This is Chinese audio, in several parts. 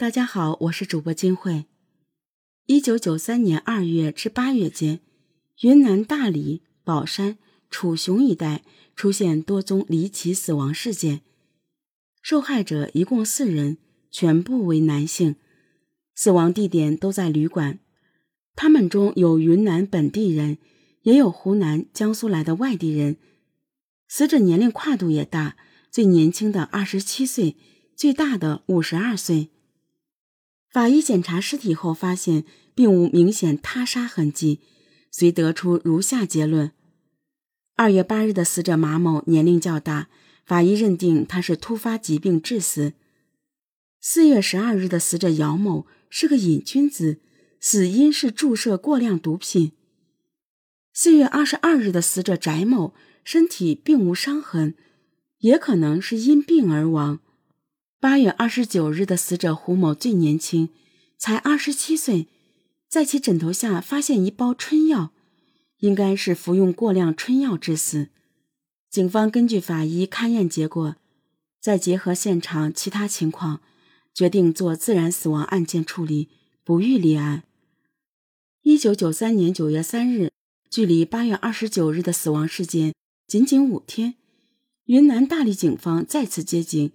大家好，我是主播金慧。一九九三年二月至八月间，云南大理、保山、楚雄一带出现多宗离奇死亡事件，受害者一共四人，全部为男性，死亡地点都在旅馆。他们中有云南本地人，也有湖南、江苏来的外地人。死者年龄跨度也大，最年轻的二十七岁，最大的五十二岁。法医检查尸体后发现，并无明显他杀痕迹，遂得出如下结论：二月八日的死者马某年龄较大，法医认定他是突发疾病致死。四月十二日的死者姚某是个瘾君子，死因是注射过量毒品。四月二十二日的死者翟某。身体并无伤痕，也可能是因病而亡。八月二十九日的死者胡某最年轻，才二十七岁，在其枕头下发现一包春药，应该是服用过量春药致死。警方根据法医勘验结果，再结合现场其他情况，决定做自然死亡案件处理，不予立案。一九九三年九月三日，距离八月二十九日的死亡事件。仅仅五天，云南大理警方再次接警，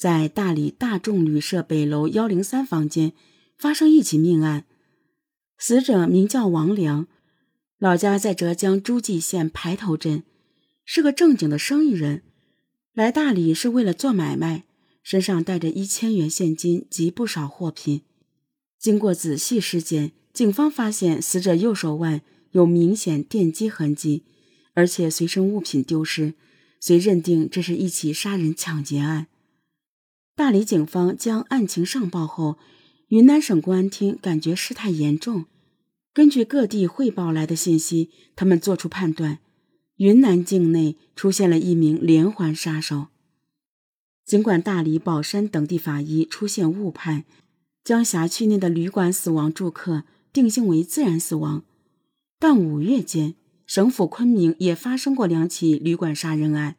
在大理大众旅社北楼幺零三房间发生一起命案。死者名叫王良，老家在浙江诸暨县排头镇，是个正经的生意人。来大理是为了做买卖，身上带着一千元现金及不少货品。经过仔细尸检，警方发现死者右手腕有明显电击痕迹。而且随身物品丢失，遂认定这是一起杀人抢劫案。大理警方将案情上报后，云南省公安厅感觉事态严重，根据各地汇报来的信息，他们作出判断：云南境内出现了一名连环杀手。尽管大理、保山等地法医出现误判，将辖区内的旅馆死亡住客定性为自然死亡，但五月间。省府昆明也发生过两起旅馆杀人案，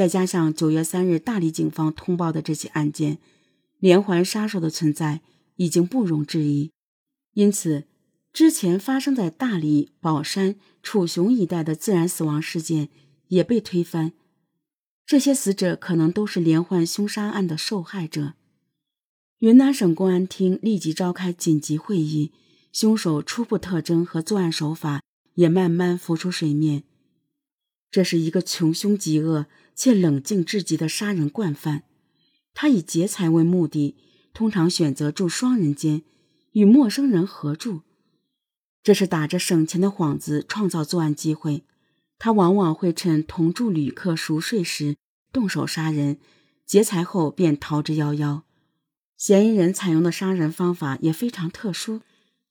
再加上九月三日大理警方通报的这起案件，连环杀手的存在已经不容置疑。因此，之前发生在大理、保山、楚雄一带的自然死亡事件也被推翻。这些死者可能都是连环凶杀案的受害者。云南省公安厅立即召开紧急会议，凶手初步特征和作案手法。也慢慢浮出水面。这是一个穷凶极恶且冷静至极的杀人惯犯。他以劫财为目的，通常选择住双人间，与陌生人合住。这是打着省钱的幌子创造作案机会。他往往会趁同住旅客熟睡时动手杀人，劫财后便逃之夭夭。嫌疑人采用的杀人方法也非常特殊。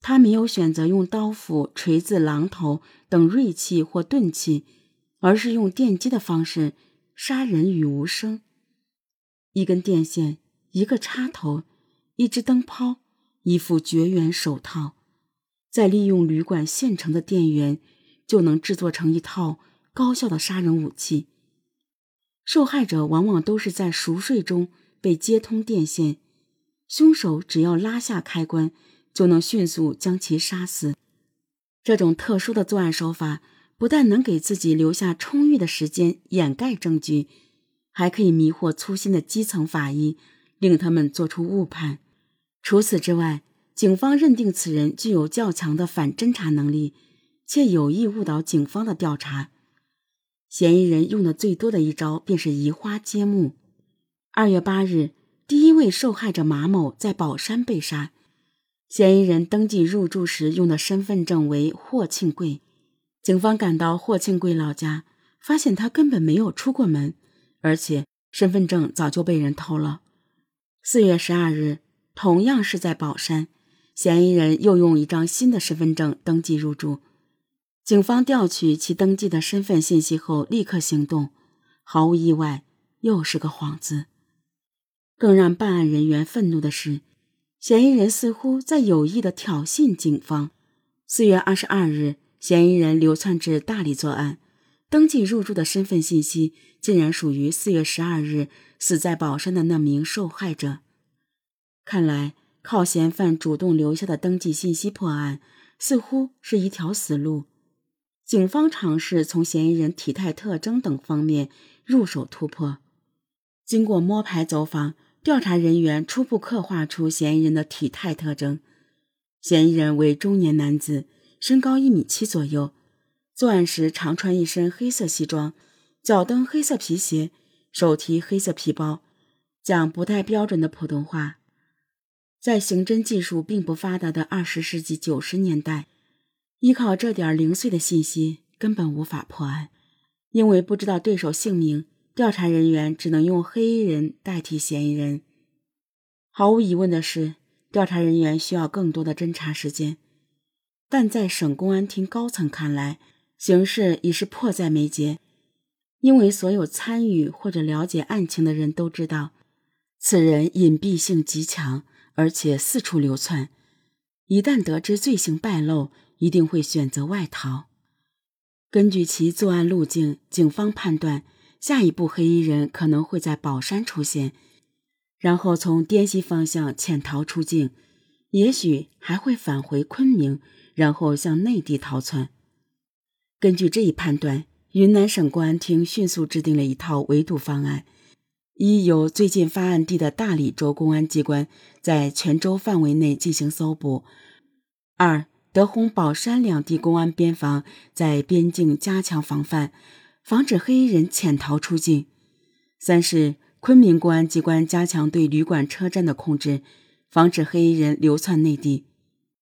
他没有选择用刀斧、锤子、榔头等锐器或钝器，而是用电击的方式杀人与无声。一根电线、一个插头、一只灯泡、一副绝缘手套，再利用旅馆现成的电源，就能制作成一套高效的杀人武器。受害者往往都是在熟睡中被接通电线，凶手只要拉下开关。就能迅速将其杀死。这种特殊的作案手法不但能给自己留下充裕的时间掩盖证据，还可以迷惑粗心的基层法医，令他们做出误判。除此之外，警方认定此人具有较强的反侦查能力，且有意误导警方的调查。嫌疑人用的最多的一招便是移花接木。二月八日，第一位受害者马某在宝山被杀。嫌疑人登记入住时用的身份证为霍庆贵，警方赶到霍庆贵老家，发现他根本没有出过门，而且身份证早就被人偷了。四月十二日，同样是在宝山，嫌疑人又用一张新的身份证登记入住，警方调取其登记的身份信息后立刻行动，毫无意外，又是个幌子。更让办案人员愤怒的是。嫌疑人似乎在有意的挑衅警方。四月二十二日，嫌疑人流窜至大理作案，登记入住的身份信息竟然属于四月十二日死在宝山的那名受害者。看来，靠嫌犯主动留下的登记信息破案，似乎是一条死路。警方尝试从嫌疑人体态特征等方面入手突破。经过摸排走访，调查人员初步刻画出嫌疑人的体态特征：嫌疑人为中年男子，身高一米七左右，作案时常穿一身黑色西装，脚蹬黑色皮鞋，手提黑色皮包，讲不太标准的普通话。在刑侦技术并不发达的二十世纪九十年代，依靠这点零碎的信息根本无法破案，因为不知道对手姓名，调查人员只能用黑衣人代替嫌疑人。毫无疑问的是，调查人员需要更多的侦查时间，但在省公安厅高层看来，形势已是迫在眉睫，因为所有参与或者了解案情的人都知道，此人隐蔽性极强。而且四处流窜，一旦得知罪行败露，一定会选择外逃。根据其作案路径，警方判断下一步黑衣人可能会在宝山出现，然后从滇西方向潜逃出境，也许还会返回昆明，然后向内地逃窜。根据这一判断，云南省公安厅迅速制定了一套围堵方案。一由最近发案地的大理州公安机关在全州范围内进行搜捕；二德宏、宝山两地公安边防在边境加强防范，防止黑衣人潜逃出境；三是昆明公安机关加强对旅馆、车站的控制，防止黑衣人流窜内地。